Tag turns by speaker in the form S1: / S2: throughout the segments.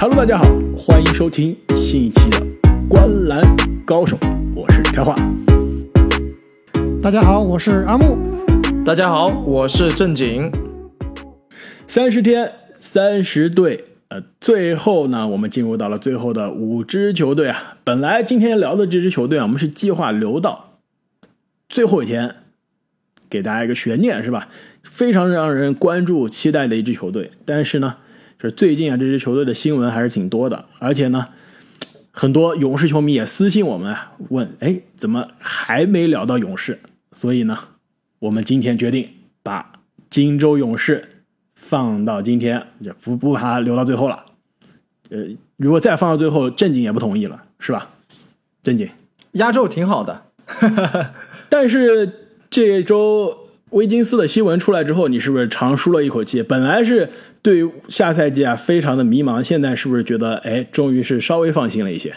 S1: Hello，大家好，欢迎收听新一期的《观篮高手》，我是开化。
S2: 大家好，我是阿木。
S3: 大家好，我是正经。
S1: 三十天，三十队，呃，最后呢，我们进入到了最后的五支球队啊。本来今天聊的这支球队啊，我们是计划留到最后一天给大家一个悬念，是吧？非常让人关注、期待的一支球队。但是呢，是最近啊，这支球队的新闻还是挺多的，而且呢，很多勇士球迷也私信我们问：哎，怎么还没聊到勇士？所以呢，我们今天决定把金州勇士放到今天，就不不把它留到最后了。呃，如果再放到最后，正经也不同意了，是吧？正经
S3: 压轴挺好的，
S1: 但是这周威金斯的新闻出来之后，你是不是长舒了一口气？本来是对下赛季啊非常的迷茫，现在是不是觉得哎，终于是稍微放心了一些？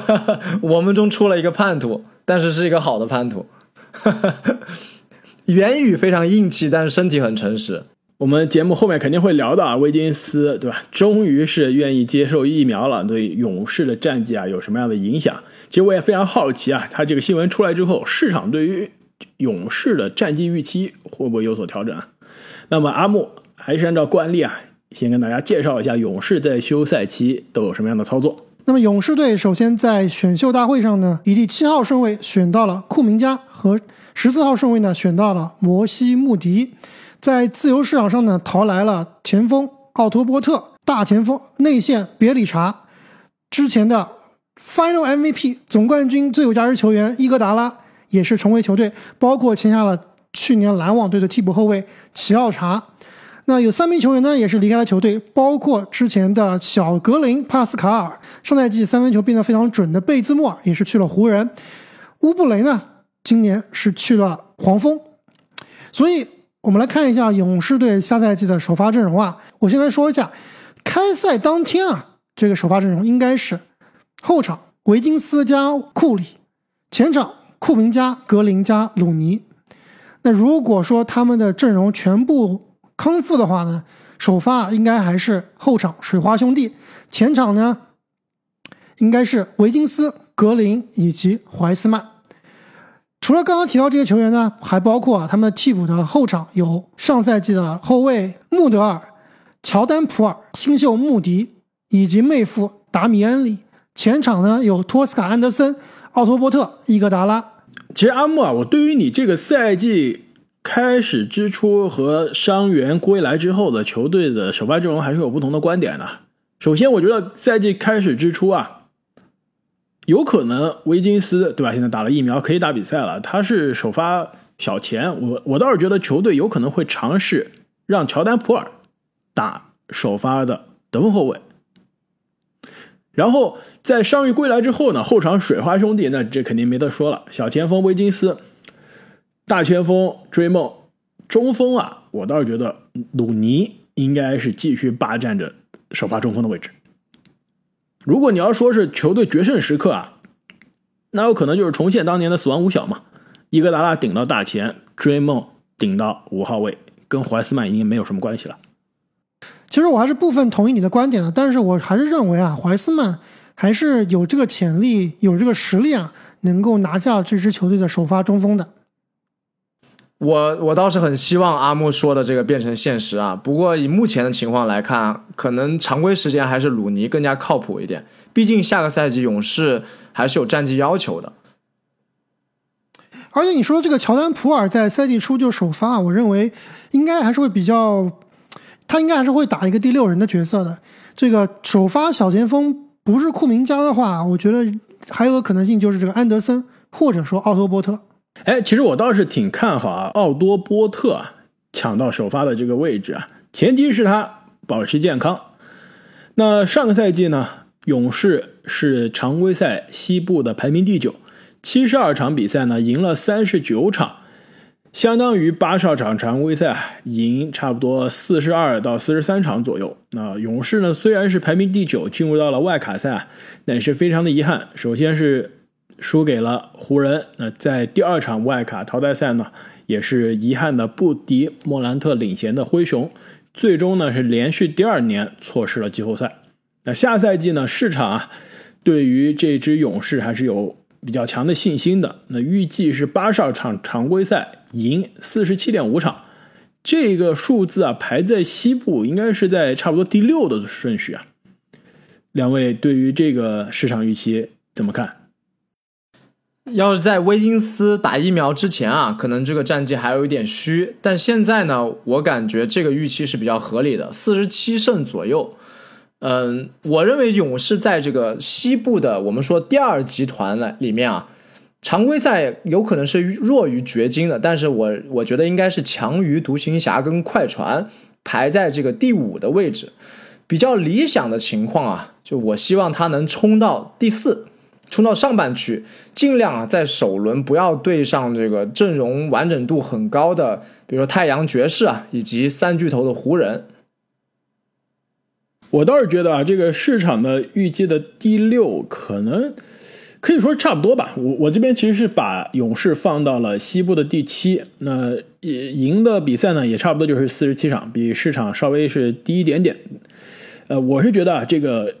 S3: 我们中出了一个叛徒，但是是一个好的叛徒。言语非常硬气，但是身体很诚实。
S1: 我们节目后面肯定会聊到啊，威金斯对吧？终于是愿意接受疫苗了，对勇士的战绩啊有什么样的影响？其实我也非常好奇啊，他这个新闻出来之后，市场对于勇士的战绩预期会不会有所调整啊？那么阿木还是按照惯例啊，先跟大家介绍一下勇士在休赛期都有什么样的操作。
S2: 那么勇士队首先在选秀大会上呢，以第七号顺位选到了库明加和十四号顺位呢选到了摩西穆迪。在自由市场上呢，淘来了前锋奥托波特、大前锋内线别里查，之前的 Final MVP 总冠军最有价值球员伊戈达拉也是重回球队，包括签下了去年篮网队的替补后卫齐奥查。那有三名球员呢，也是离开了球队，包括之前的小格林帕斯卡尔，上赛季三分球变得非常准的贝兹莫尔也是去了湖人，乌布雷呢，今年是去了黄蜂，所以。我们来看一下勇士队下赛季的首发阵容啊！我先来说一下，开赛当天啊，这个首发阵容应该是后场维金斯加库里，前场库明加格林加鲁尼。那如果说他们的阵容全部康复的话呢，首发应该还是后场水花兄弟，前场呢应该是维金斯、格林以及怀斯曼。除了刚刚提到这些球员呢，还包括啊，他们替补的后场有上赛季的后卫穆德尔、乔丹普尔、新秀穆迪以及妹夫达米安里。前场呢有托斯卡安德森、奥托波特、伊戈达拉。
S1: 其实阿木啊，我对于你这个赛季开始之初和伤员归来之后的球队的首发阵容还是有不同的观点的。首先，我觉得赛季开始之初啊。有可能维金斯对吧？现在打了疫苗，可以打比赛了。他是首发小前，我我倒是觉得球队有可能会尝试让乔丹普尔打首发的得分后卫。然后在伤愈归来之后呢，后场水花兄弟那这肯定没得说了。小前锋维金斯，大前锋追梦，中锋啊，我倒是觉得鲁尼应该是继续霸占着首发中锋的位置。如果你要说是球队决胜时刻啊，那有可能就是重现当年的死亡五小嘛，伊戈达拉顶到大前，追梦顶到五号位，跟怀斯曼已经没有什么关系了。
S2: 其实我还是部分同意你的观点的，但是我还是认为啊，怀斯曼还是有这个潜力，有这个实力啊，能够拿下这支球队的首发中锋的。
S3: 我我倒是很希望阿木说的这个变成现实啊！不过以目前的情况来看，可能常规时间还是鲁尼更加靠谱一点。毕竟下个赛季勇士还是有战绩要求的。
S2: 而且你说这个乔丹普尔在赛季初就首发，我认为应该还是会比较，他应该还是会打一个第六人的角色的。这个首发小前锋不是库明加的话，我觉得还有个可能性就是这个安德森或者说奥托波特。
S1: 哎，其实我倒是挺看好啊，奥多波特抢到首发的这个位置啊，前提是他保持健康。那上个赛季呢，勇士是常规赛西部的排名第九，七十二场比赛呢赢了三十九场，相当于八十二场常规赛赢差不多四十二到四十三场左右。那勇士呢虽然是排名第九，进入到了外卡赛，但是非常的遗憾，首先是。输给了湖人。那在第二场外卡淘汰赛呢，也是遗憾的不敌莫兰特领衔的灰熊，最终呢是连续第二年错失了季后赛。那下赛季呢，市场啊对于这支勇士还是有比较强的信心的。那预计是八十二场常规赛赢四十七点五场，这个数字啊排在西部应该是在差不多第六的顺序啊。两位对于这个市场预期怎么看？
S3: 要是在威金斯打疫苗之前啊，可能这个战绩还有一点虚。但现在呢，我感觉这个预期是比较合理的，四十七胜左右。嗯，我认为勇士在这个西部的我们说第二集团呢里面啊，常规赛有可能是弱于掘金的，但是我我觉得应该是强于独行侠跟快船，排在这个第五的位置。比较理想的情况啊，就我希望他能冲到第四，冲到上半区，尽量啊在首轮不要对上这个阵容完整度很高的，比如说太阳爵士啊，以及三巨头的湖人。
S1: 我倒是觉得啊，这个市场的预计的第六可能可以说差不多吧。我我这边其实是把勇士放到了西部的第七，那也赢的比赛呢也差不多就是四十七场，比市场稍微是低一点点。呃，我是觉得啊，这个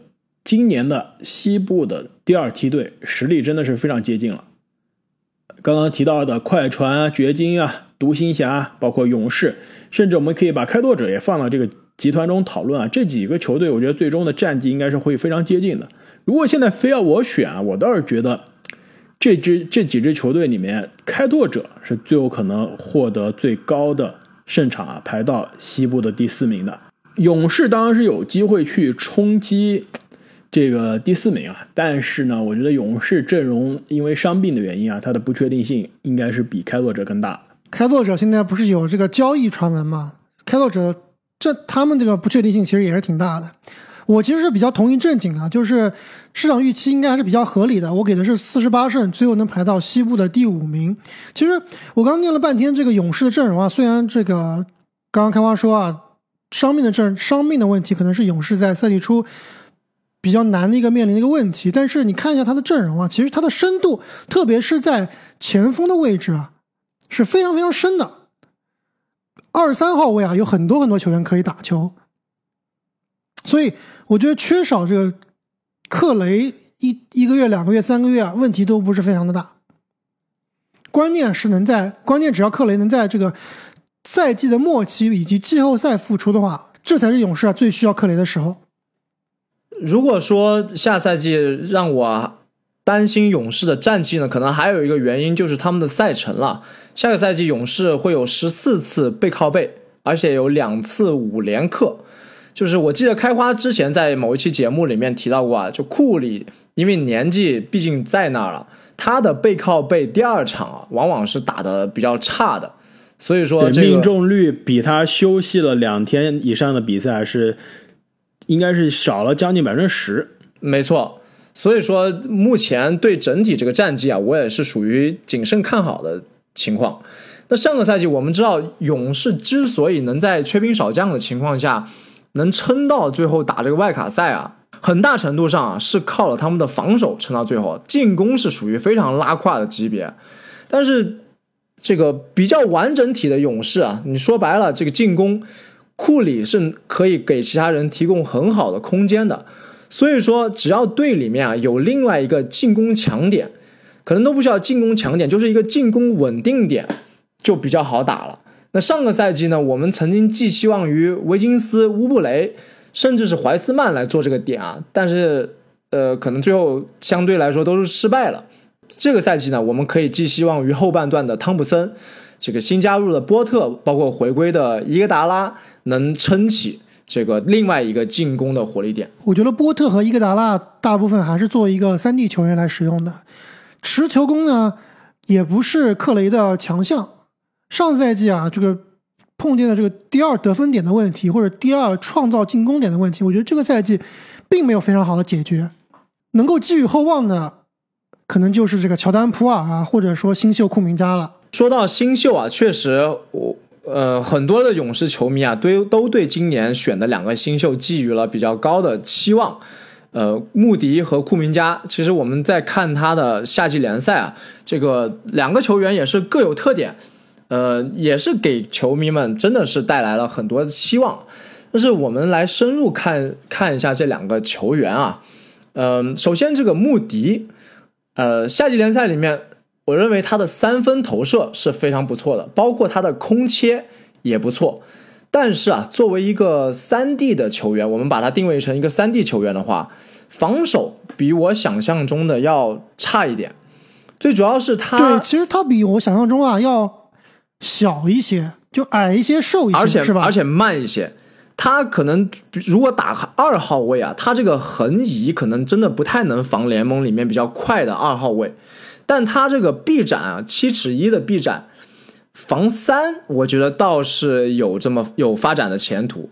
S1: 今年的西部的第二梯队实力真的是非常接近了。刚刚提到的快船、掘金啊、独行侠，包括勇士，甚至我们可以把开拓者也放到这个集团中讨论啊。这几个球队，我觉得最终的战绩应该是会非常接近的。如果现在非要我选啊，我倒是觉得这支这几支球队里面，开拓者是最有可能获得最高的胜场啊，排到西部的第四名的。勇士当然是有机会去冲击这个第四名啊，但是呢，我觉得勇士阵容因为伤病的原因啊，它的不确定性应该是比开拓者更大。
S2: 开拓者现在不是有这个交易传闻吗？开拓者这他们这个不确定性其实也是挺大的。我其实是比较同意正经啊，就是市场预期应该还是比较合理的。我给的是四十八胜，最后能排到西部的第五名。其实我刚念了半天这个勇士的阵容啊，虽然这个刚刚开花说啊。伤病的阵伤病的问题可能是勇士在赛季初比较难的一个面临的一个问题，但是你看一下他的阵容啊，其实他的深度，特别是在前锋的位置啊，是非常非常深的。二三号位啊，有很多很多球员可以打球，所以我觉得缺少这个克雷一一个月、两个月、三个月啊，问题都不是非常的大。关键是能在关键，只要克雷能在这个。赛季的末期以及季后赛复出的话，这才是勇士啊最需要克雷的时候。
S3: 如果说下赛季让我担心勇士的战绩呢，可能还有一个原因就是他们的赛程了。下个赛季勇士会有十四次背靠背，而且有两次五连克。就是我记得开花之前在某一期节目里面提到过啊，就库里因为年纪毕竟在那儿了，他的背靠背第二场啊，往往是打的比较差的。所以说，
S1: 命中率比他休息了两天以上的比赛是，应该是少了将近百分之十。
S3: 没错，所以说目前对整体这个战绩啊，我也是属于谨慎看好的情况。那上个赛季我们知道，勇士之所以能在缺兵少将的情况下能撑到最后打这个外卡赛啊，很大程度上啊是靠了他们的防守撑到最后，进攻是属于非常拉胯的级别，但是。这个比较完整体的勇士啊，你说白了，这个进攻库里是可以给其他人提供很好的空间的。所以说，只要队里面啊有另外一个进攻强点，可能都不需要进攻强点，就是一个进攻稳定点，就比较好打了。那上个赛季呢，我们曾经寄希望于维金斯、乌布雷，甚至是怀斯曼来做这个点啊，但是呃，可能最后相对来说都是失败了。这个赛季呢，我们可以寄希望于后半段的汤普森，这个新加入的波特，包括回归的伊戈达拉，能撑起这个另外一个进攻的火力点。
S2: 我觉得波特和伊戈达拉大部分还是作为一个三 D 球员来使用的，持球攻呢也不是克雷的强项。上赛季啊，这个碰见的这个第二得分点的问题，或者第二创造进攻点的问题，我觉得这个赛季并没有非常好的解决，能够寄予厚望的。可能就是这个乔丹普尔啊，或者说新秀库明加了。
S3: 说到新秀啊，确实，我呃很多的勇士球迷啊，都都对今年选的两个新秀寄予了比较高的期望。呃，穆迪和库明加，其实我们在看他的夏季联赛啊，这个两个球员也是各有特点，呃，也是给球迷们真的是带来了很多的希望。但是我们来深入看看一下这两个球员啊，嗯、首先这个穆迪，呃，夏季联赛里面，我认为他的三分投射是非常不错的，包括他的空切也不错。但是啊，作为一个三 D 的球员，我们把它定位成一个三 D 球员的话，防守比我想象中的要差一点。最主要是他
S2: 对，其实他比我想象中啊要小一些，就矮一些、瘦一些，
S3: 而且
S2: 是吧？
S3: 而且慢一些。他可能如果打二号位啊，他这个横移可能真的不太能防联盟里面比较快的二号位，但他这个臂展啊，七尺一的臂展，防三，我觉得倒是有这么有发展的前途。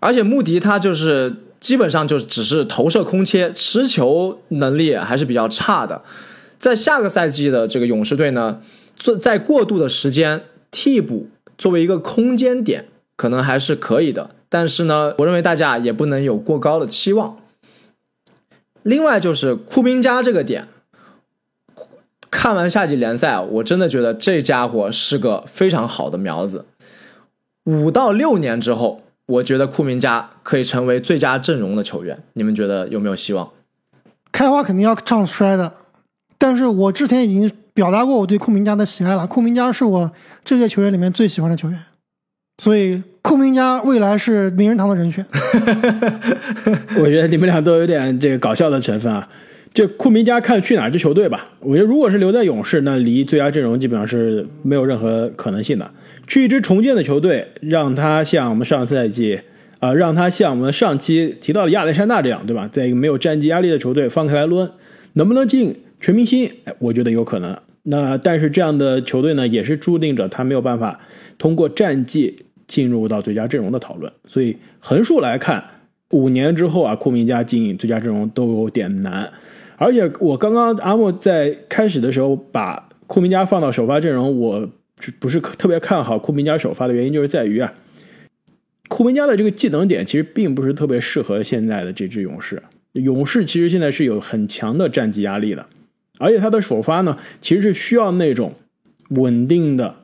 S3: 而且穆迪他就是基本上就只是投射空切，持球能力还是比较差的。在下个赛季的这个勇士队呢，做在过渡的时间替补作为一个空间点，可能还是可以的。但是呢，我认为大家也不能有过高的期望。另外就是库宾加这个点，看完夏季联赛啊，我真的觉得这家伙是个非常好的苗子。五到六年之后，我觉得库明加可以成为最佳阵容的球员。你们觉得有没有希望？
S2: 开花肯定要唱衰的，但是我之前已经表达过我对库明加的喜爱了。库明加是我这届球员里面最喜欢的球员，所以库明加未来是名人堂的人选。
S1: 我觉得你们俩都有点这个搞笑的成分啊。这库明加看去哪支球队吧。我觉得如果是留在勇士，那离最佳阵容基本上是没有任何可能性的。去一支重建的球队，让他像我们上赛季啊、让他像我们上期提到的亚历山大这样，对吧？在一个没有战绩压力的球队放开来抡，能不能进全明星？哎，我觉得有可能。那但是这样的球队呢，也是注定着他没有办法通过战绩进入到最佳阵容的讨论。所以横竖来看，五年之后啊，库明加进最佳阵容都有点难。而且我刚刚阿莫在开始的时候把库明加放到首发阵容，我不是特别看好库明加首发的原因，就是在于啊，库明加的这个技能点其实并不是特别适合现在的这支勇士。勇士其实现在是有很强的战绩压力的，而且他的首发呢，其实是需要那种稳定的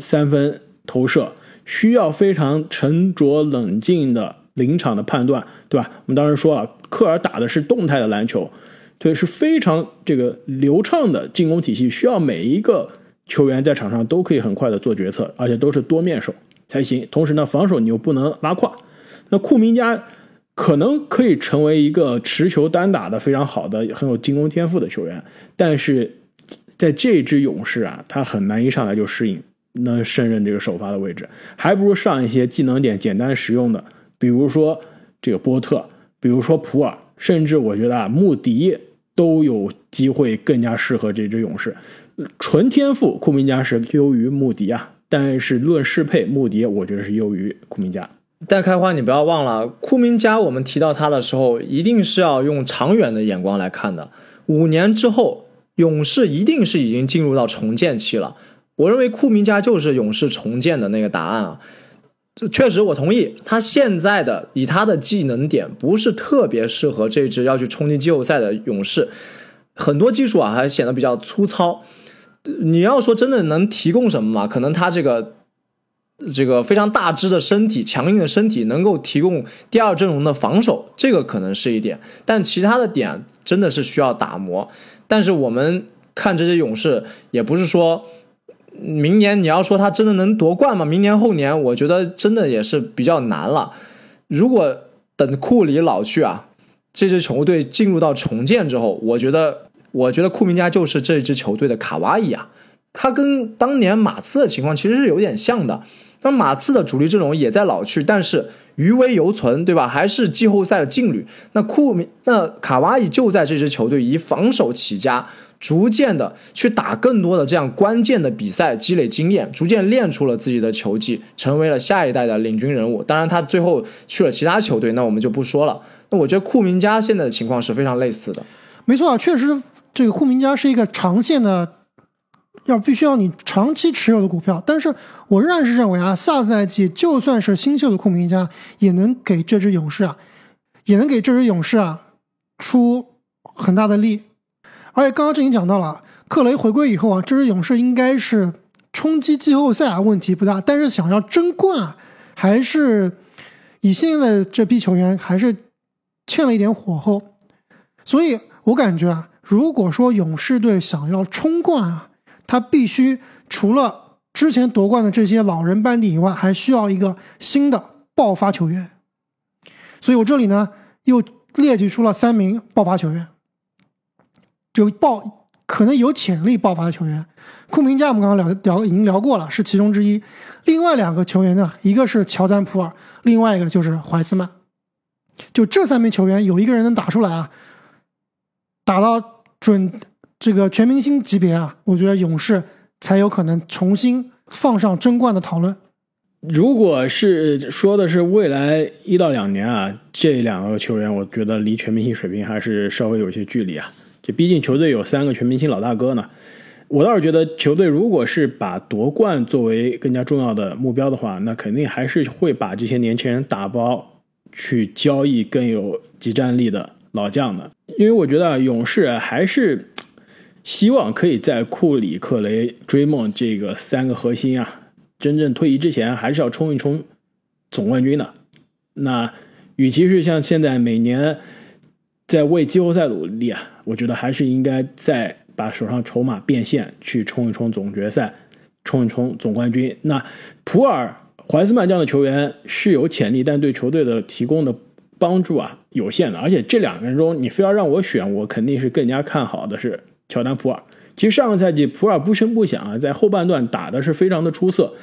S1: 三分投射，需要非常沉着冷静的临场的判断，对吧？我们当时说了，科尔打的是动态的篮球，对，是非常这个流畅的进攻体系，需要每一个球员在场上都可以很快的做决策，而且都是多面手才行。同时呢，防守你又不能拉胯。那库明加可能可以成为一个持球单打的非常好的、很有进攻天赋的球员，但是在这支勇士啊，他很难一上来就适应，能胜任这个首发的位置，还不如上一些技能点简单实用的，比如说这个波特，比如说普尔，甚至我觉得啊，穆迪都有机会更加适合这支勇士。纯天赋，库明加是优于穆迪啊，但是论适配，穆迪我觉得是优于库明加。
S3: 但开花，你不要忘了，库明加，我们提到他的时候，一定是要用长远的眼光来看的。五年之后，勇士一定是已经进入到重建期了。我认为库明加就是勇士重建的那个答案啊。确实，我同意，他现在的以他的技能点不是特别适合这支要去冲击季后赛的勇士，很多技术啊还显得比较粗糙。你要说真的能提供什么嘛？可能他这个这个非常大只的身体、强硬的身体，能够提供第二阵容的防守，这个可能是一点。但其他的点真的是需要打磨。但是我们看这些勇士，也不是说明年你要说他真的能夺冠吗？明年后年，我觉得真的也是比较难了。如果等库里老去啊，这支球队进入到重建之后，我觉得，我觉得库明加就是这支球队的卡哇伊啊。他跟当年马刺的情况其实是有点像的。那马刺的主力阵容也在老去，但是余威犹存，对吧？还是季后赛的劲旅。那库明，那卡哇伊就在这支球队以防守起家，逐渐的去打更多的这样关键的比赛，积累经验，逐渐练出了自己的球技，成为了下一代的领军人物。当然，他最后去了其他球队，那我们就不说了。那我觉得库明加现在的情况是非常类似的。
S2: 没错啊，确实，这个库明加是一个长线的，要必须要你长期持有的股票。但是我仍然是认为啊，下赛季就算是新秀的库明加，也能给这支勇士啊，也能给这支勇士啊出很大的力。而且刚刚这已经讲到了，克雷回归以后啊，这支勇士应该是冲击季后赛啊问题不大，但是想要争冠啊，还是以现在的这批球员还是欠了一点火候，所以我感觉啊，如果说勇士队想要冲冠啊，他必须除了之前夺冠的这些老人班底以外，还需要一个新的爆发球员。所以我这里呢又列举出了三名爆发球员，就爆可能有潜力爆发的球员。库明加我们刚刚聊聊已经聊过了，是其中之一。另外两个球员呢，一个是乔丹普尔，另外一个就是怀斯曼。就这三名球员，有一个人能打出来啊，打到准这个全明星级别啊，我觉得勇士才有可能重新放上争冠的讨论。
S1: 如果是说的是未来一到两年啊，这两个球员，我觉得离全明星水平还是稍微有些距离啊。毕竟球队有三个全明星老大哥呢。我倒是觉得，球队如果是把夺冠作为更加重要的目标的话，那肯定还是会把这些年轻人打包去交易更有集战力的老将的。因为我觉得勇士还是希望可以在库里、克雷、追梦这个三个核心啊，真正退役之前，还是要冲一冲总冠军的。那与其是像现在每年在为季后赛努力啊，我觉得还是应该再。把手上筹码变现，去冲一冲总决赛，冲一冲总冠军。那普尔、怀斯曼这样的球员是有潜力，但对球队的提供的帮助啊有限的。而且这两个人中，你非要让我选，我肯定是更加看好的是乔丹普尔。其实上个赛季普尔不声不响啊，在后半段打的是非常的出色。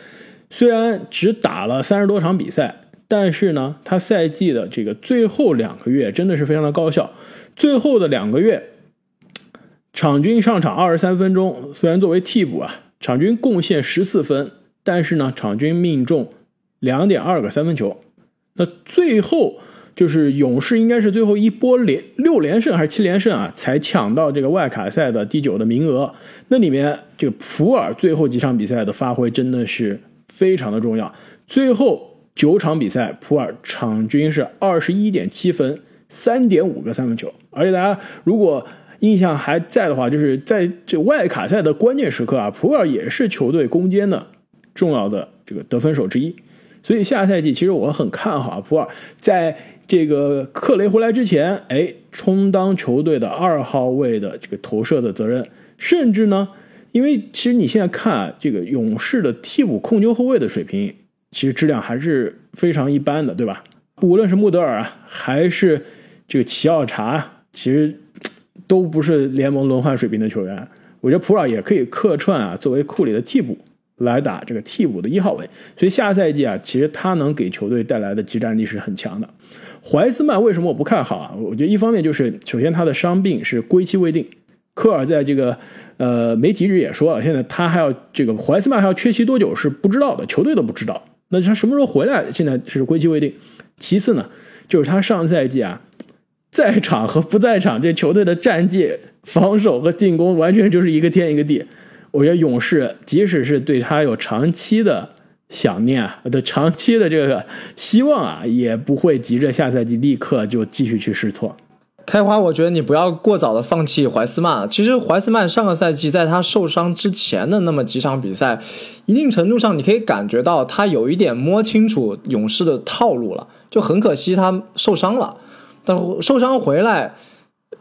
S1: 虽然只打了三十多场比赛，但是呢，他赛季的这个最后两个月真的是非常的高效。最后的两个月。场均上场二十三分钟，虽然作为替补啊，场均贡献十四分，但是呢，场均命中两点二个三分球。那最后就是勇士应该是最后一波连六连胜还是七连胜啊，才抢到这个外卡赛的第九的名额。那里面这个普尔最后几场比赛的发挥真的是非常的重要。最后九场比赛，普尔场均是二十一点七分，三点五个三分球。而且大家如果印象还在的话，就是在这外卡赛的关键时刻啊，普尔也是球队攻坚的重要的这个得分手之一。所以下赛季其实我很看好啊，普尔在这个克雷回来之前，哎，充当球队的二号位的这个投射的责任。甚至呢，因为其实你现在看这个勇士的替补控球后卫的水平，其实质量还是非常一般的，对吧？无论是穆德尔啊，还是这个齐奥查，其实。都不是联盟轮换水平的球员，我觉得普尔也可以客串啊，作为库里的替补来打这个替补的一号位。所以下赛季啊，其实他能给球队带来的集战力是很强的。怀斯曼为什么我不看好啊？我觉得一方面就是首先他的伤病是归期未定，科尔在这个呃媒体日也说了，现在他还要这个怀斯曼还要缺席多久是不知道的，球队都不知道。那他什么时候回来，现在是归期未定。其次呢，就是他上赛季啊。在场和不在场，这球队的战绩、防守和进攻完全就是一个天一个地。我觉得勇士即使是对他有长期的想念啊，的长期的这个希望啊，也不会急着下赛季立刻就继续去试错。
S3: 开花，我觉得你不要过早的放弃怀斯曼。其实怀斯曼上个赛季在他受伤之前的那么几场比赛，一定程度上你可以感觉到他有一点摸清楚勇士的套路了。就很可惜他受伤了。但受伤回来，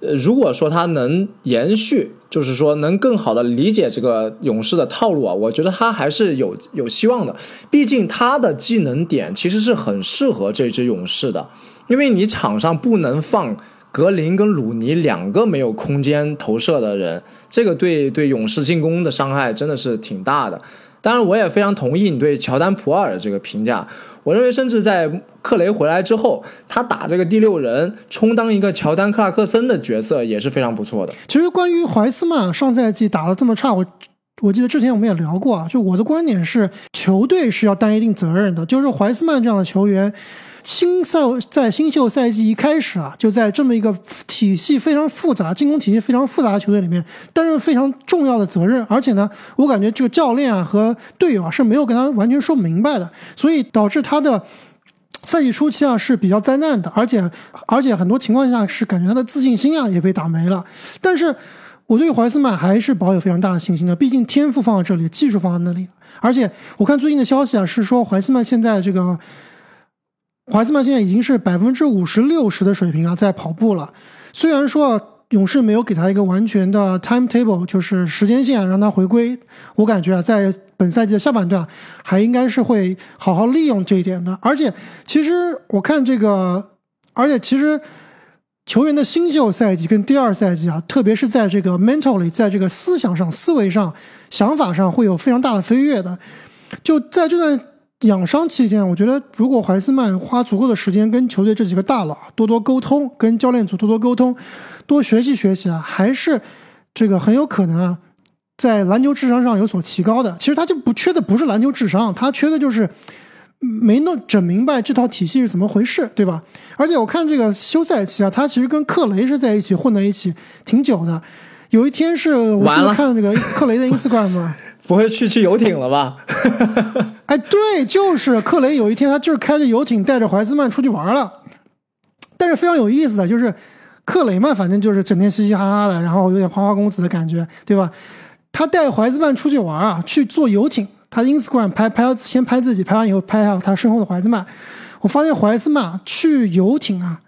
S3: 呃，如果说他能延续，就是说能更好的理解这个勇士的套路啊，我觉得他还是有有希望的。毕竟他的技能点其实是很适合这支勇士的，因为你场上不能放格林跟鲁尼两个没有空间投射的人，这个对对勇士进攻的伤害真的是挺大的。当然，我也非常同意你对乔丹普尔的这个评价。我认为，甚至在克雷回来之后，他打这个第六人，充当一个乔丹克拉克森的角色也是非常不错的。
S2: 其实，关于怀斯曼上赛季打的这么差，我我记得之前我们也聊过啊。就我的观点是，球队是要担一定责任的。就是怀斯曼这样的球员。新赛在新秀赛季一开始啊，就在这么一个体系非常复杂、进攻体系非常复杂的球队里面担任非常重要的责任，而且呢，我感觉这个教练啊和队友啊是没有跟他完全说明白的，所以导致他的赛季初期啊是比较灾难的，而且而且很多情况下是感觉他的自信心啊也被打没了。但是我对怀斯曼还是保有非常大的信心的，毕竟天赋放在这里，技术放在那里，而且我看最近的消息啊是说怀斯曼现在这个。怀斯曼现在已经是百分之五十六十的水平啊，在跑步了。虽然说勇士没有给他一个完全的 timetable，就是时间线让他回归，我感觉啊，在本赛季的下半段还应该是会好好利用这一点的。而且，其实我看这个，而且其实球员的新秀赛季跟第二赛季啊，特别是在这个 mentally，在这个思想上、思维上、想法上会有非常大的飞跃的。就在这段。养伤期间，我觉得如果怀斯曼花足够的时间跟球队这几个大佬多多沟通，跟教练组多多沟通，多学习学习啊，还是这个很有可能啊，在篮球智商上有所提高的。其实他就不缺的不是篮球智商，他缺的就是没弄整明白这套体系是怎么回事，对吧？而且我看这个休赛期啊，他其实跟克雷是在一起混在一起挺久的。有一天是我记得看这个克雷的 Instagram。
S3: 不会去去游艇了吧？
S2: 哎，对，就是克雷有一天他就是开着游艇带着怀斯曼出去玩了。但是非常有意思的就是克雷嘛，反正就是整天嘻嘻哈哈的，然后有点花花公子的感觉，对吧？他带怀斯曼出去玩啊，去坐游艇，他 Instagram 拍拍先拍自己，拍完以后拍下他身后的怀斯曼。我发现怀斯曼去游艇啊，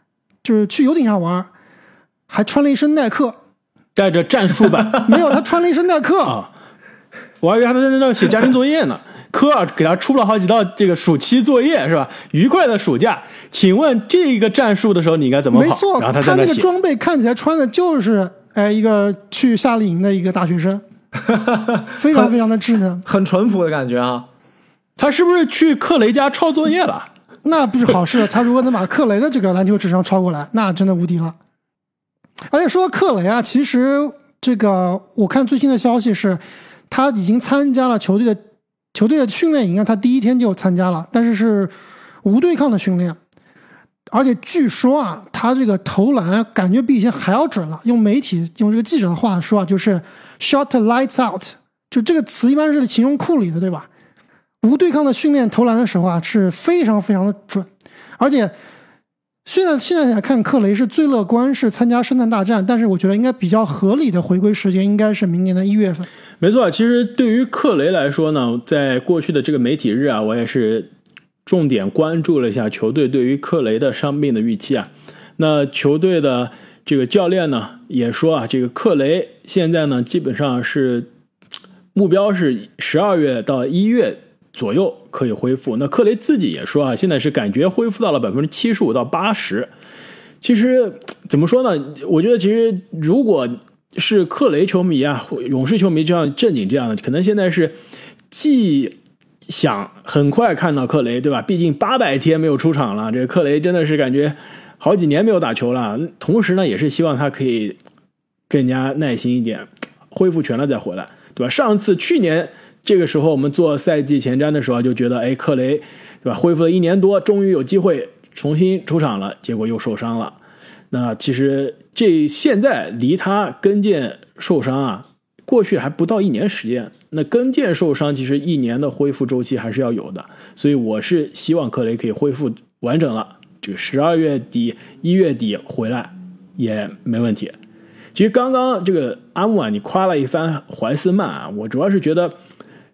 S2: 就是去游艇上玩，还穿了一身耐克，
S1: 带着战术版，
S2: 没有，他穿了一身耐克
S1: 啊。我还以为他在那写家庭作业呢，科尔给他出了好几道这个暑期作业是吧？愉快的暑假，请问这个战术的时候你应该怎么跑？
S2: 没错，
S1: 然后他
S2: 那个装备看起来穿的就是哎一个去夏令营的一个大学生，非常非常的稚嫩，
S3: 很淳朴的感觉啊。
S1: 他是不是去克雷家抄作业了？
S2: 那不是好事。他如果能把克雷的这个篮球智商超过来，那真的无敌了。而且说克雷啊，其实这个我看最新的消息是。他已经参加了球队的球队的训练营啊，他第一天就参加了，但是是无对抗的训练，而且据说啊，他这个投篮感觉比以前还要准了。用媒体用这个记者的话说啊，就是 shot lights out，就这个词一般是形容库里的，对吧？无对抗的训练投篮的时候啊，是非常非常的准，而且。现在现在来看，克雷是最乐观，是参加圣诞大战。但是我觉得应该比较合理的回归时间应该是明年的一月份。
S1: 没错，其实对于克雷来说呢，在过去的这个媒体日啊，我也是重点关注了一下球队对于克雷的伤病的预期啊。那球队的这个教练呢也说啊，这个克雷现在呢基本上是目标是十二月到一月。左右可以恢复。那克雷自己也说啊，现在是感觉恢复到了百分之七十五到八十。其实怎么说呢？我觉得其实如果是克雷球迷啊，勇士球迷就像正经这样的，可能现在是既想很快看到克雷，对吧？毕竟八百天没有出场了，这个克雷真的是感觉好几年没有打球了。同时呢，也是希望他可以更加耐心一点，恢复全了再回来，对吧？上次去年。这个时候，我们做赛季前瞻的时候就觉得，哎，克雷，对吧？恢复了一年多，终于有机会重新出场了，结果又受伤了。那其实这现在离他跟腱受伤啊，过去还不到一年时间。那跟腱受伤，其实一年的恢复周期还是要有的。所以我是希望克雷可以恢复完整了，这个十二月底、一月底回来也没问题。其实刚刚这个阿木啊，你夸了一番怀斯曼啊，我主要是觉得。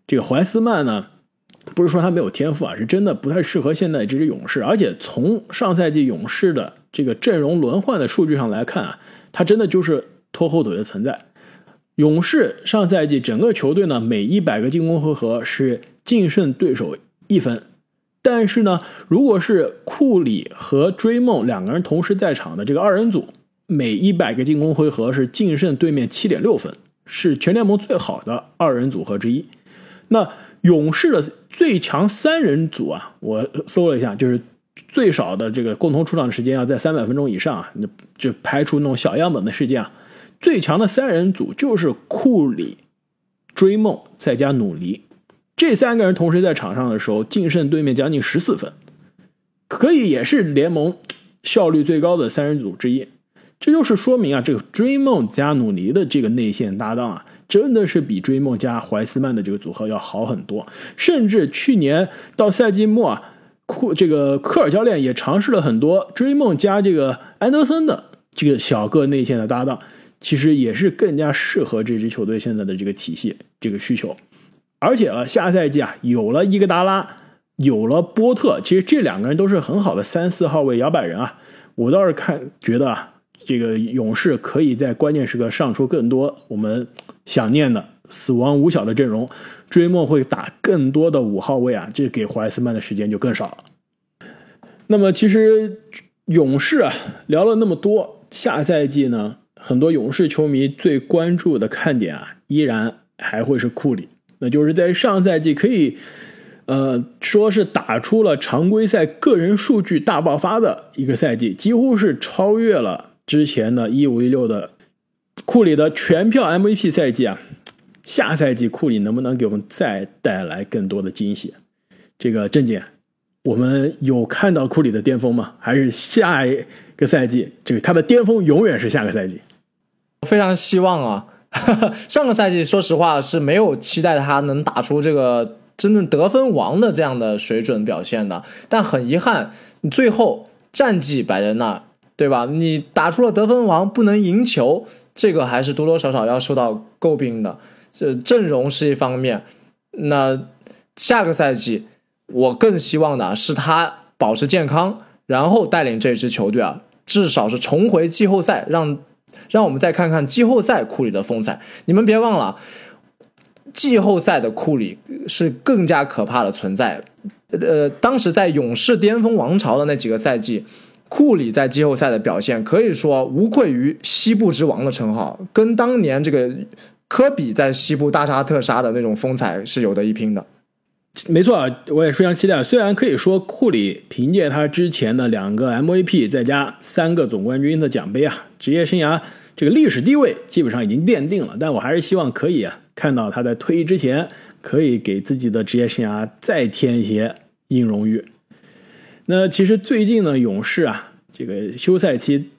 S1: 这个怀斯曼呢，不是说他没有天赋啊，是真的不太适合现在这支勇士。而且从上赛季勇士的这个阵容轮换的数据上来看啊，他真的就是拖后腿的存在。勇士上赛季整个球队呢，每一百个进攻回合是净胜对手一分，但是呢，如果是库里和追梦两个人同时在场的这个二人组，每一百个进攻回合是净胜对面七点六分，是全联盟最好的二人组合之一。那勇士的最强三人组啊，我搜了一下，就是最少的这个共同出场时间要在三百分钟以上啊，那就排除那种小样本的事件啊。最强的三人组就是库里、追梦再加努力，这三个人同时在场上的时候，净胜对面将近十四分，可以也是联盟效率最高的三人组之一。这就是说明啊，这个追梦加努力的这个内线搭档啊。真的是比追梦加怀斯曼的这个组合要好很多，甚至去年到赛季末啊，库这个科尔教练也尝试了很多追梦加这个安德森的这个小个内线的搭档，其实也是更加适合这支球队现在的这个体系这个需求。而且啊，下赛季啊，有了伊格达拉有了波特，其实这两个人都是很好的三四号位摇摆人啊。我倒是看觉得啊，这个勇士可以在关键时刻上出更多我们想念的死亡五小的阵容，追梦会打更多的五号位啊，这给怀斯曼的时间就更少了。那么其实勇士啊聊了那么多，下赛季呢，很多勇士球迷最关注的看点啊，依然还会是库里，那就是在上赛季可以。呃，说是打出了常规赛个人数据大爆发的一个赛季，几乎是超越了之前的一五一六的库里的全票 MVP 赛季啊。下赛季库里能不能给我们再带来更多的惊喜？这个郑姐，我们有看到库里的巅峰吗？还是下一个赛季这个他的巅峰永远是下个赛季？
S3: 我非常希望啊，上个赛季说实话是没有期待他能打出这个。真正得分王的这样的水准表现的，但很遗憾，你最后战绩摆在那儿，对吧？你打出了得分王，不能赢球，这个还是多多少少要受到诟病的。这阵容是一方面，那下个赛季我更希望的是他保持健康，然后带领这支球队啊，至少是重回季后赛，让让我们再看看季后赛库里的风采。你们别忘了。季后赛的库里是更加可怕的存在，呃，当时在勇士巅峰王朝的那几个赛季，库里在季后赛的表现可以说无愧于西部之王的称号，跟当年这个科比在西部大杀特杀的那种风采是有得一拼的。
S1: 没错，我也非常期待。虽然可以说库里凭借他之前的两个 MVP，再加三个总冠军的奖杯啊，职业生涯这个历史地位基本上已经奠定了，但我还是希望可以啊。看到他在退役之前，可以给自己的职业生涯再添一些硬荣誉。那其实最近呢，勇士啊，这个休赛期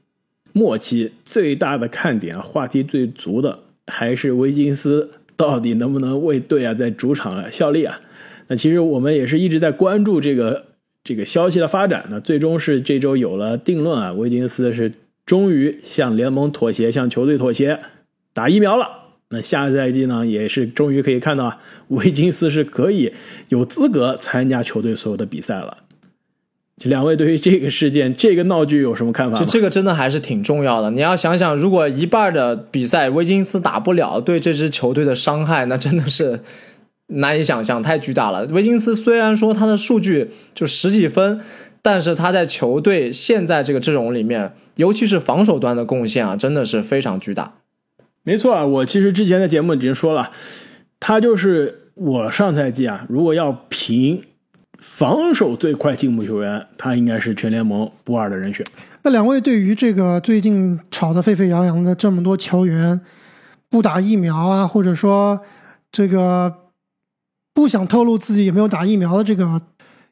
S1: 末期最大的看点，话题最足的还是维金斯到底能不能为队啊在主场效力啊？那其实我们也是一直在关注这个这个消息的发展呢。最终是这周有了定论啊，维金斯是终于向联盟妥协，向球队妥协，打疫苗了。那下个赛季呢，也是终于可以看到维金斯是可以有资格参加球队所有的比赛了。这两位对于这个事件、这个闹剧有什么看法？
S3: 这个真的还是挺重要的。你要想想，如果一半的比赛维金斯打不了，对这支球队的伤害，那真的是 难以想象，太巨大了。维金斯虽然说他的数据就十几分，但是他在球队现在这个阵容里面，尤其是防守端的贡献啊，真的是非常巨大。
S1: 没错啊，我其实之前的节目已经说了，他就是我上赛季啊，如果要评防守最快进步球员，他应该是全联盟不二的人选。
S2: 那两位对于这个最近吵得沸沸扬扬的这么多球员不打疫苗啊，或者说这个不想透露自己有没有打疫苗的这个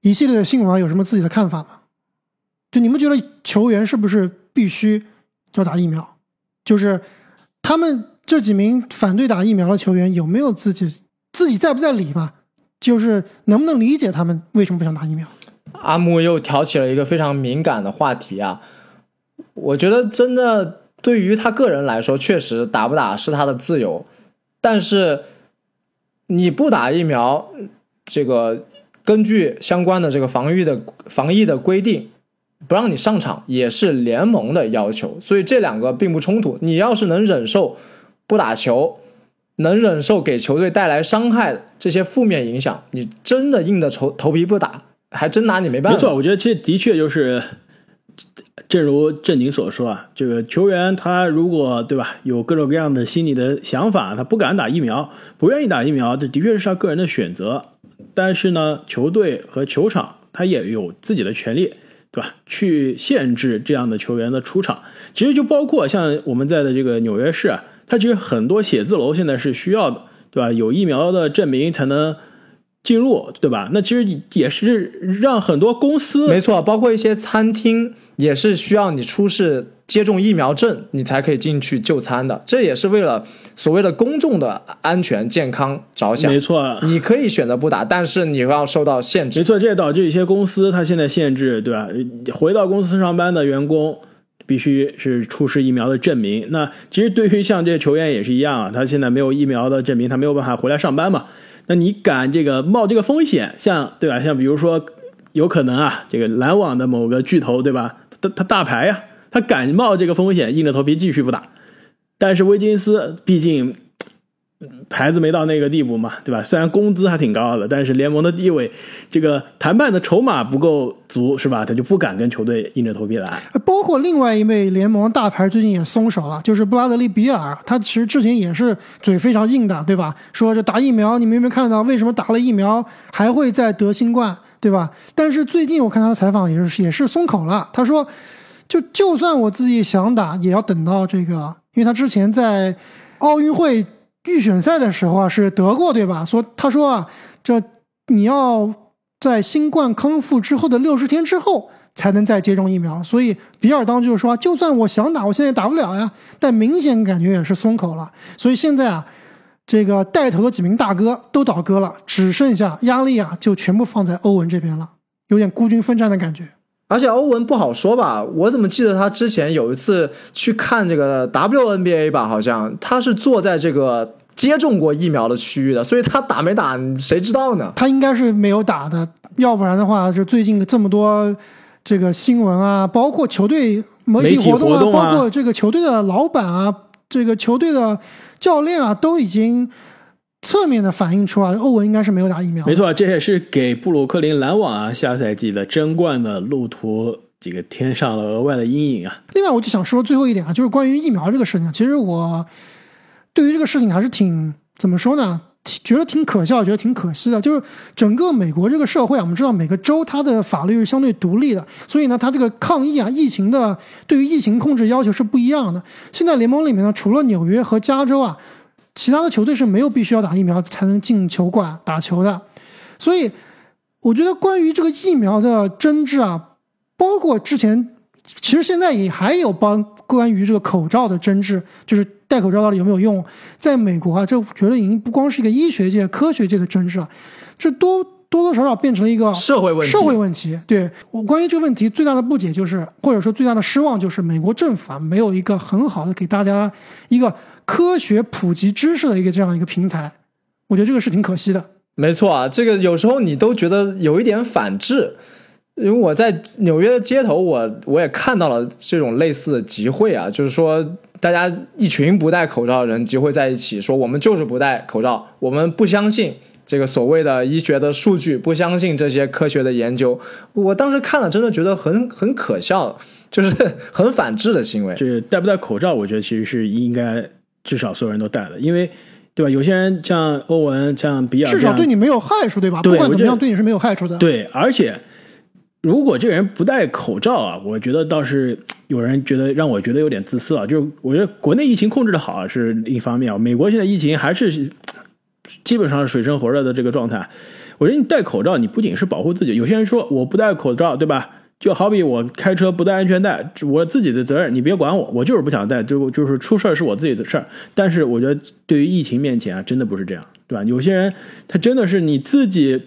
S2: 一系列的新闻，有什么自己的看法吗？就你们觉得球员是不是必须要打疫苗？就是。他们这几名反对打疫苗的球员有没有自己自己在不在理吧？就是能不能理解他们为什么不想打疫苗？
S3: 阿木又挑起了一个非常敏感的话题啊！我觉得真的对于他个人来说，确实打不打是他的自由，但是你不打疫苗，这个根据相关的这个防御的防疫的规定。不让你上场也是联盟的要求，所以这两个并不冲突。你要是能忍受不打球，能忍受给球队带来伤害这些负面影响，你真的硬着头头皮不打，还真拿你没办法。
S1: 没错，我觉得这的确就是，正如正经所说啊，这个球员他如果对吧，有各种各样的心理的想法，他不敢打疫苗，不愿意打疫苗，这的确是他个人的选择。但是呢，球队和球场他也有自己的权利。对吧？去限制这样的球员的出场，其实就包括像我们在的这个纽约市啊，它其实很多写字楼现在是需要的，对吧？有疫苗的证明才能进入，对吧？那其实也是让很多公司，
S3: 没错，包括一些餐厅也是需要你出示。接种疫苗证，你才可以进去就餐的，这也是为了所谓的公众的安全健康着想。
S1: 没错，
S3: 你可以选择不打，但是你要受到限制。
S1: 没错，这也导致一些公司它现在限制，对吧？回到公司上班的员工必须是出示疫苗的证明。那其实对于像这些球员也是一样啊，他现在没有疫苗的证明，他没有办法回来上班嘛。那你敢这个冒这个风险，像对吧？像比如说，有可能啊，这个篮网的某个巨头，对吧？他他大牌呀，他敢冒这个风险，硬着头皮继续不打。但是威金斯毕竟。牌子没到那个地步嘛，对吧？虽然工资还挺高的，但是联盟的地位，这个谈判的筹码不够足，是吧？他就不敢跟球队硬着头皮来。
S2: 包括另外一位联盟大牌最近也松手了，就是布拉德利比尔，他其实之前也是嘴非常硬的，对吧？说这打疫苗，你们有没有看到为什么打了疫苗还会再得新冠，对吧？但是最近我看他的采访也是也是松口了，他说，就就算我自己想打，也要等到这个，因为他之前在奥运会。预选赛的时候啊，是得过对吧？说他说啊，这你要在新冠康复之后的六十天之后才能再接种疫苗。所以比尔当就说，就算我想打，我现在也打不了呀。但明显感觉也是松口了。所以现在啊，这个带头的几名大哥都倒戈了，只剩下压力啊，就全部放在欧文这边了，有点孤军奋战的感觉。
S3: 而且欧文不好说吧？我怎么记得他之前有一次去看这个 WNBA 吧？好像他是坐在这个接种过疫苗的区域的，所以他打没打谁知道呢？
S2: 他应该是没有打的，要不然的话，就最近的这么多这个新闻啊，包括球队媒体活动啊，包括这个球队的老板啊，这个球队的教练啊，都已经。侧面的反映出啊，欧文应该是没有打疫苗。
S1: 没错，这也是给布鲁克林篮网啊下赛季的争冠的路途这个添上了额外的阴影啊。
S2: 另外，我就想说最后一点啊，就是关于疫苗这个事情。其实我对于这个事情还是挺怎么说呢？觉得挺可笑，觉得挺可惜的。就是整个美国这个社会啊，我们知道每个州它的法律是相对独立的，所以呢，它这个抗疫啊、疫情的对于疫情控制要求是不一样的。现在联盟里面呢，除了纽约和加州啊。其他的球队是没有必须要打疫苗才能进球馆打球的，所以我觉得关于这个疫苗的争执啊，包括之前，其实现在也还有帮关于这个口罩的争执，就是戴口罩到底有没有用。在美国啊，这觉得已经不光是一个医学界、科学界的争执啊，这多多多少少变成了一个
S3: 社会问题。
S2: 社会问题，对我关于这个问题最大的不解就是，或者说最大的失望就是，美国政府啊没有一个很好的给大家一个。科学普及知识的一个这样一个平台，我觉得这个是挺可惜的。
S3: 没错啊，这个有时候你都觉得有一点反制，因为我在纽约的街头，我我也看到了这种类似的集会啊，就是说大家一群不戴口罩的人集会在一起，说我们就是不戴口罩，我们不相信这个所谓的医学的数据，不相信这些科学的研究。我当时看了，真的觉得很很可笑，就是很反制的行为。
S1: 就是戴不戴口罩，我觉得其实是应该。至少所有人都戴了，因为，对吧？有些人像欧文、像比尔，
S2: 至少对你没有害处，对吧？不管怎么样，对你是没有害处的。
S1: 对，而且如果这个人不戴口罩啊，我觉得倒是有人觉得让我觉得有点自私啊。就是我觉得国内疫情控制的好是一方面啊，美国现在疫情还是基本上是水深火热的这个状态。我觉得你戴口罩，你不仅是保护自己，有些人说我不戴口罩，对吧？就好比我开车不带安全带，我自己的责任，你别管我，我就是不想带，就就是出事儿是我自己的事儿。但是我觉得对于疫情面前啊，真的不是这样，对吧？有些人他真的是你自己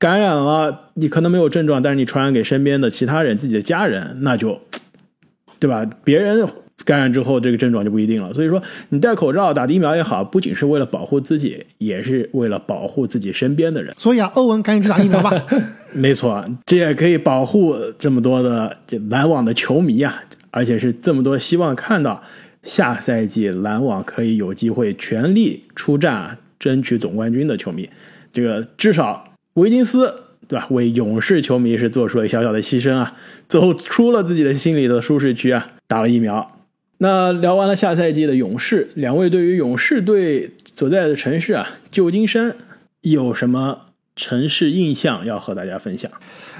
S1: 感染了，你可能没有症状，但是你传染给身边的其他人、自己的家人，那就，对吧？别人。感染之后，这个症状就不一定了。所以说，你戴口罩、打疫苗也好，不仅是为了保护自己，也是为了保护自己身边的人。
S2: 所以啊，欧文赶紧去打疫苗吧。
S1: 没错，这也可以保护这么多的这篮网的球迷啊，而且是这么多希望看到下赛季篮网可以有机会全力出战、争取总冠军的球迷。这个至少维金斯对吧？为勇士球迷是做出了小小的牺牲啊，走出了自己的心里的舒适区啊，打了疫苗。那聊完了下赛季的勇士，两位对于勇士队所在的城市啊，旧金山有什么城市印象要和大家分享？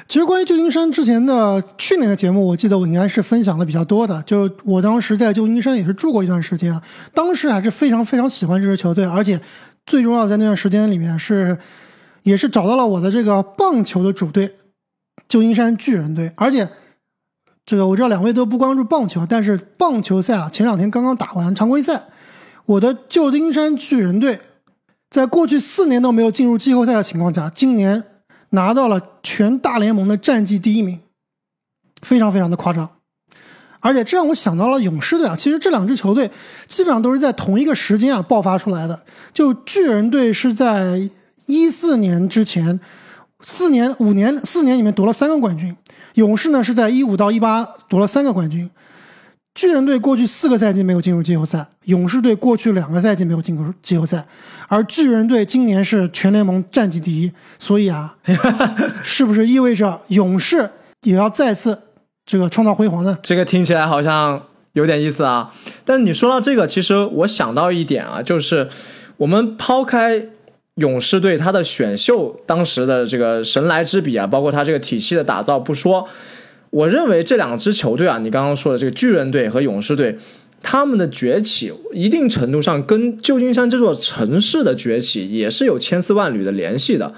S2: 其实关于旧金山之前的去年的节目，我记得我应该是分享的比较多的。就我当时在旧金山也是住过一段时间啊，当时还是非常非常喜欢这支球队，而且最重要在那段时间里面是也是找到了我的这个棒球的主队——旧金山巨人队，而且。这个我知道两位都不关注棒球，但是棒球赛啊，前两天刚刚打完常规赛，我的旧金山巨人队在过去四年都没有进入季后赛的情况下，今年拿到了全大联盟的战绩第一名，非常非常的夸张。而且这让我想到了勇士队啊，其实这两支球队基本上都是在同一个时间啊爆发出来的。就巨人队是在一四年之前，四年五年四年里面夺了三个冠军。勇士呢是在一五到一八夺了三个冠军。巨人队过去四个赛季没有进入季后赛，勇士队过去两个赛季没有进入季后赛，而巨人队今年是全联盟战绩第一，所以啊，是不是意味着勇士也要再次这个创造辉煌呢？
S3: 这个听起来好像有点意思啊。但你说到这个，其实我想到一点啊，就是我们抛开勇士队他的选秀当时的这个神来之笔啊，包括他这个体系的打造不说。我认为这两支球队啊，你刚刚说的这个巨人队和勇士队，他们的崛起一定程度上跟旧金山这座城市的崛起也是有千丝万缕的联系的。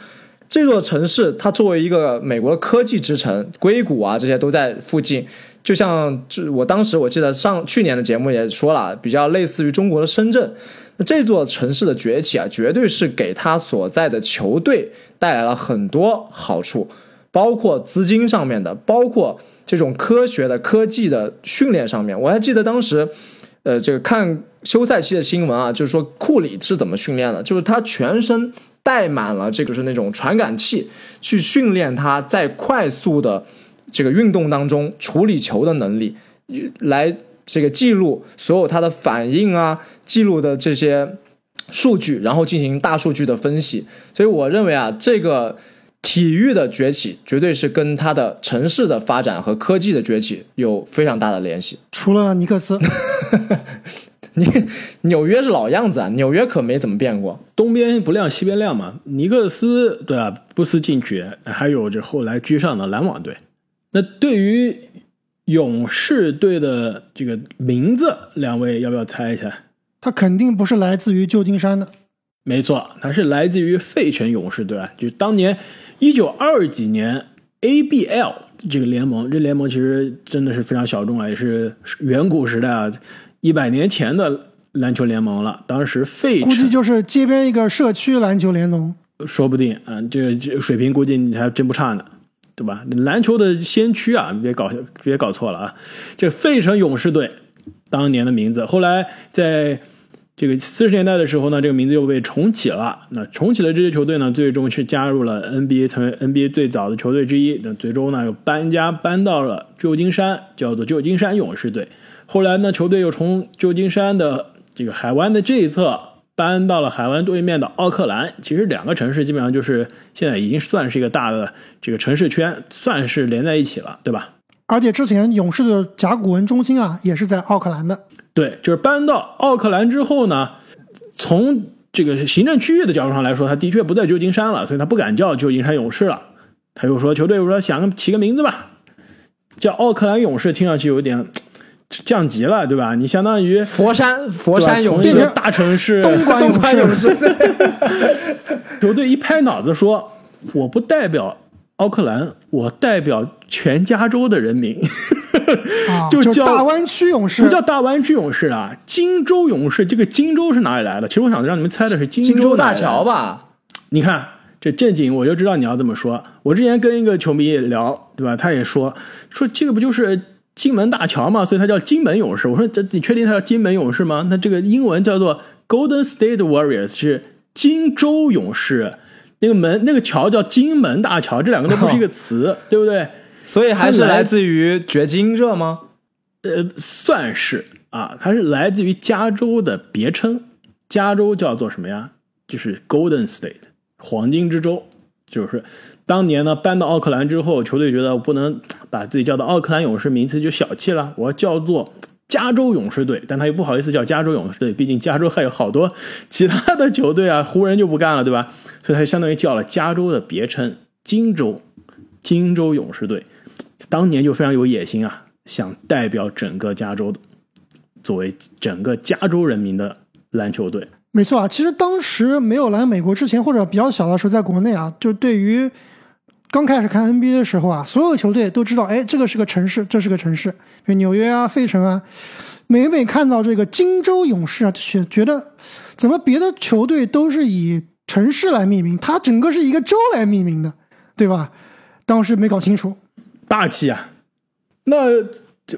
S3: 这座城市它作为一个美国科技之城，硅谷啊这些都在附近，就像我当时我记得上去年的节目也说了，比较类似于中国的深圳。那这座城市的崛起啊，绝对是给他所在的球队带来了很多好处。包括资金上面的，包括这种科学的科技的训练上面，我还记得当时，呃，这个看休赛期的新闻啊，就是说库里是怎么训练的，就是他全身带满了这个是那种传感器，去训练他在快速的这个运动当中处理球的能力，来这个记录所有他的反应啊，记录的这些数据，然后进行大数据的分析。所以我认为啊，这个。体育的崛起绝对是跟它的城市的发展和科技的崛起有非常大的联系。
S2: 除了尼克斯，
S3: 你纽约是老样子啊，纽约可没怎么变过，
S1: 东边不亮西边亮嘛。尼克斯对吧？不思进取，还有这后来居上的篮网队。那对于勇士队的这个名字，两位要不要猜一下？
S2: 他肯定不是来自于旧金山的，
S1: 没错，他是来自于费城勇士队啊，就是当年。一九二几年，ABL 这个联盟，这联盟其实真的是非常小众啊，也是远古时代啊，一百年前的篮球联盟了。当时费
S2: 估计就是街边一个社区篮球联盟，
S1: 说不定啊，这这水平估计你还真不差呢，对吧？篮球的先驱啊，别搞别搞错了啊！这费城勇士队当年的名字，后来在。这个四十年代的时候呢，这个名字又被重启了。那重启的这支球队呢，最终是加入了 NBA，成为 NBA 最早的球队之一。那最终呢，又搬家搬到了旧金山，叫做旧金山勇士队。后来呢，球队又从旧金山的这个海湾的这一侧搬到了海湾对面的奥克兰。其实两个城市基本上就是现在已经算是一个大的这个城市圈，算是连在一起了，对吧？
S2: 而且之前勇士的甲骨文中心啊，也是在奥克兰的。
S1: 对，就是搬到奥克兰之后呢，从这个行政区域的角度上来说，他的确不在旧金山了，所以他不敢叫旧金山勇士了。他又说，球队又说想个起个名字吧，叫奥克兰勇士，听上去有点降级了，对吧？你相当于
S3: 佛山佛山勇士
S1: 大城市
S2: 东莞
S3: 勇士，
S1: 球队一拍脑子说，我不代表奥克兰，我代表全加州的人民。
S2: 就叫大湾区勇士，
S1: 不叫大湾区勇士啊，荆州勇士。这个荆州是哪里来的？其实我想让你们猜的是荆
S3: 州大桥吧。
S1: 你看这正经，我就知道你要这么说。我之前跟一个球迷聊，对吧？他也说说这个不就是金门大桥嘛，所以它叫金门勇士。我说这你确定它叫金门勇士吗？那这个英文叫做 Golden State Warriors，是金州勇士。那个门那个桥叫金门大桥，这两个都不是一个词，对不对？
S3: 所以还是来自于掘金热吗？
S1: 呃，算是啊，它是来自于加州的别称。加州叫做什么呀？就是 Golden State，黄金之州。就是当年呢，搬到奥克兰之后，球队觉得不能把自己叫做奥克兰勇士，名字就小气了，我叫做加州勇士队。但他又不好意思叫加州勇士队，毕竟加州还有好多其他的球队啊，湖人就不干了，对吧？所以他相当于叫了加州的别称——金州，金州勇士队。当年就非常有野心啊，想代表整个加州的，作为整个加州人民的篮球队。
S2: 没错啊，其实当时没有来美国之前，或者比较小的时候，在国内啊，就对于刚开始看 NBA 的时候啊，所有球队都知道，哎，这个是个城市，这是个城市，比如纽约啊、费城啊。每每看到这个金州勇士啊，觉觉得怎么别的球队都是以城市来命名，它整个是一个州来命名的，对吧？当时没搞清楚。
S1: 大气啊！那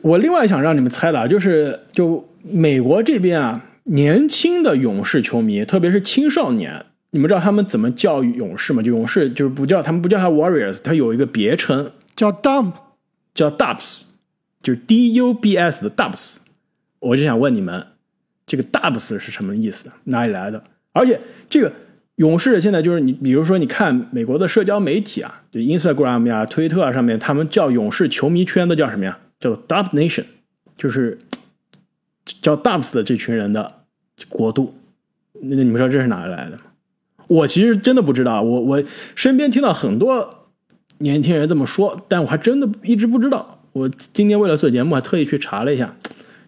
S1: 我另外想让你们猜的啊，就是就美国这边啊，年轻的勇士球迷，特别是青少年，你们知道他们怎么叫勇士吗？就勇士就是不叫他们不叫他 Warriors，他有一个别称
S2: 叫 Dump，
S1: 叫 Dubs，就是 D U B S 的 Dubs。我就想问你们，这个 Dubs 是什么意思？哪里来的？而且这个勇士现在就是你，比如说你看美国的社交媒体啊，就 Instagram 呀、推特啊上面，他们叫勇士球迷圈的叫什么呀？叫 Dub Nation，就是叫 Dubs 的这群人的国度。那你们知道这是哪里来的吗？我其实真的不知道，我我身边听到很多年轻人这么说，但我还真的一直不知道。我今天为了做节目，还特意去查了一下，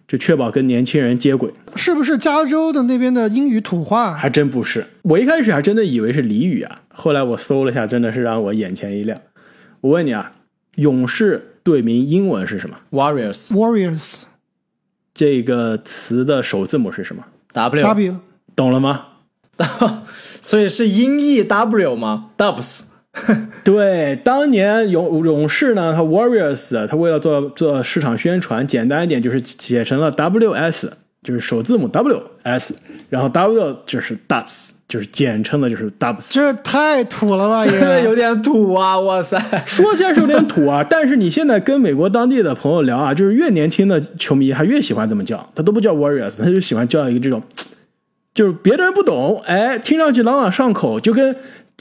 S1: 就确保跟年轻人接轨。
S2: 是不是加州的那边的英语土话？
S1: 还真不是，我一开始还真的以为是俚语啊，后来我搜了一下，真的是让我眼前一亮。我问你啊，勇士队名英文是什么
S3: ？Warriors
S2: Warriors
S1: 这个词的首字母是什么
S2: ？W，W
S1: 懂了吗？
S3: 所以是音译 W 吗？Dubs
S1: 对，当年勇勇士呢，他 Warriors，他为了做做市场宣传，简单一点就是写成了 WS，就是首字母 WS，然后 W 就是 Dubs，就是简称的就是 Dubs。
S2: 这太土了吧
S3: 真的有！点土啊！哇塞，
S1: 说起来是有点土啊，但是你现在跟美国当地的朋友聊啊，就是越年轻的球迷他越喜欢这么叫，他都不叫 Warriors，他就喜欢叫一个这种，就是别的人不懂，哎，听上去朗朗上口，就跟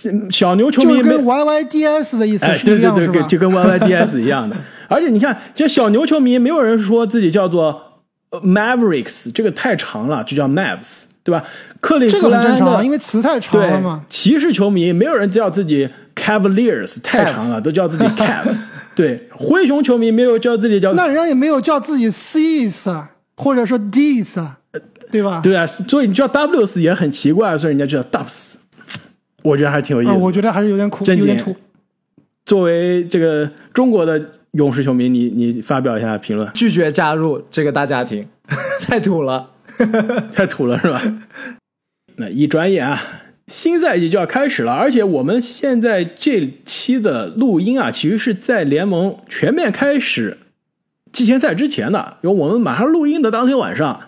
S1: 嗯小牛球迷没
S2: 就跟 YYDS 的意思
S1: 哎，
S2: 是
S1: 对对对，
S2: 一样是吧？
S1: 跟就跟 YYDS 一样的。而且你看，这小牛球迷没有人说自己叫做呃 Mavericks，这个太长了，就叫 Mavs，对吧？克利
S2: 这
S1: 夫兰的
S2: 因为词太长了
S1: 对
S2: 嘛。
S1: 骑士球迷没有人叫自己 Cavaliers，太长了，都叫自己 Cavs。对，灰熊球迷没有叫自己叫
S2: 那人家也没有叫自己 Cs 啊，或者说 Ds 啊，对吧？
S1: 对啊，所以你叫 Ws 也很奇怪，所以人家就叫 Dubs。我觉得还挺有意思
S2: 啊，
S1: 的。
S2: 我觉得还是有点苦，有点土。
S1: 作为这个中国的勇士球迷，你你发表一下评论。
S3: 拒绝加入这个大家庭，太土了。
S1: 太土了是吧？那一转眼啊，新赛季就要开始了，而且我们现在这期的录音啊，其实是在联盟全面开始季前赛之前的，因为我们马上录音的当天晚上，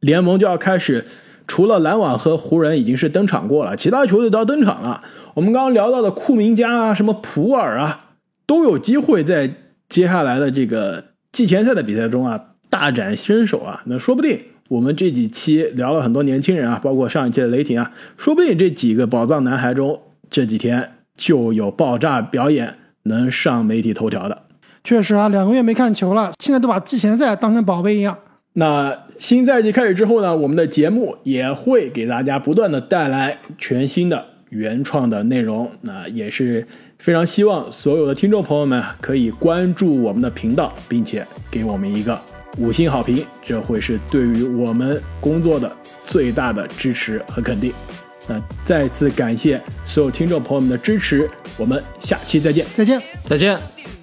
S1: 联盟就要开始。除了篮网和湖人已经是登场过了，其他球队都要登场了。我们刚刚聊到的库明加啊，什么普尔啊，都有机会在接下来的这个季前赛的比赛中啊大展身手啊。那说不定我们这几期聊了很多年轻人啊，包括上一期的雷霆啊，说不定这几个宝藏男孩中这几天就有爆炸表演能上媒体头条的。
S2: 确实啊，两个月没看球了，现在都把季前赛当成宝贝一样。
S1: 那新赛季开始之后呢，我们的节目也会给大家不断的带来全新的原创的内容。那也是非常希望所有的听众朋友们可以关注我们的频道，并且给我们一个五星好评，这会是对于我们工作的最大的支持和肯定。那再次感谢所有听众朋友们的支持，我们下期再见。
S2: 再见。
S3: 再见。